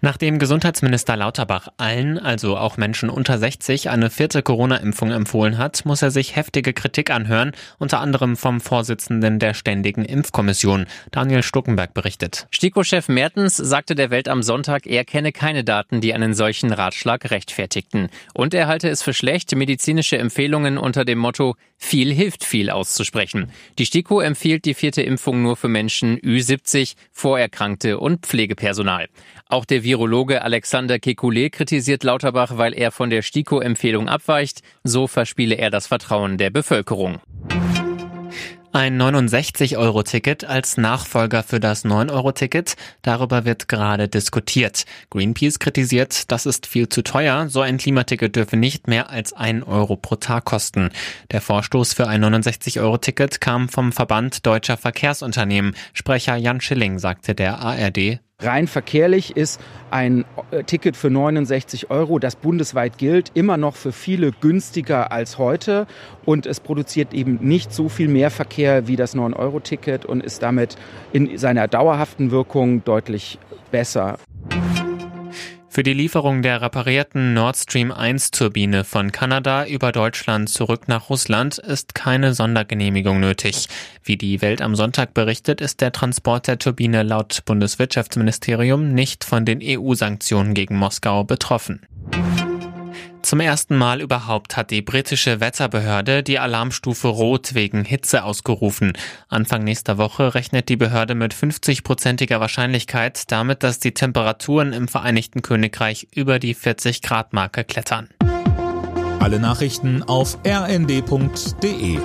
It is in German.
Nachdem Gesundheitsminister Lauterbach allen, also auch Menschen unter 60, eine vierte Corona-Impfung empfohlen hat, muss er sich heftige Kritik anhören, unter anderem vom Vorsitzenden der Ständigen Impfkommission. Daniel Stuckenberg berichtet. STIKO-Chef Mertens sagte der Welt am Sonntag, er kenne keine Daten, die einen solchen Ratschlag rechtfertigten. Und er halte es für schlecht, medizinische Empfehlungen unter dem Motto viel hilft viel auszusprechen. Die STIKO empfiehlt die vierte Impfung nur für Menschen Ü70, Vorerkrankte und Pflegepersonal. Auch der Virologe Alexander Kekulé kritisiert Lauterbach, weil er von der STIKO-Empfehlung abweicht. So verspiele er das Vertrauen der Bevölkerung. Ein 69-Euro-Ticket als Nachfolger für das 9-Euro-Ticket, darüber wird gerade diskutiert. Greenpeace kritisiert, das ist viel zu teuer, so ein Klimaticket dürfe nicht mehr als 1 Euro pro Tag kosten. Der Vorstoß für ein 69-Euro-Ticket kam vom Verband Deutscher Verkehrsunternehmen. Sprecher Jan Schilling sagte der ARD, Rein verkehrlich ist ein äh, Ticket für 69 Euro, das bundesweit gilt, immer noch für viele günstiger als heute. Und es produziert eben nicht so viel mehr Verkehr wie das 9-Euro-Ticket und ist damit in seiner dauerhaften Wirkung deutlich besser. Für die Lieferung der reparierten Nord Stream 1 Turbine von Kanada über Deutschland zurück nach Russland ist keine Sondergenehmigung nötig. Wie die Welt am Sonntag berichtet, ist der Transport der Turbine laut Bundeswirtschaftsministerium nicht von den EU-Sanktionen gegen Moskau betroffen. Zum ersten Mal überhaupt hat die britische Wetterbehörde die Alarmstufe Rot wegen Hitze ausgerufen. Anfang nächster Woche rechnet die Behörde mit 50-prozentiger Wahrscheinlichkeit damit, dass die Temperaturen im Vereinigten Königreich über die 40 Grad Marke klettern. Alle Nachrichten auf rnd.de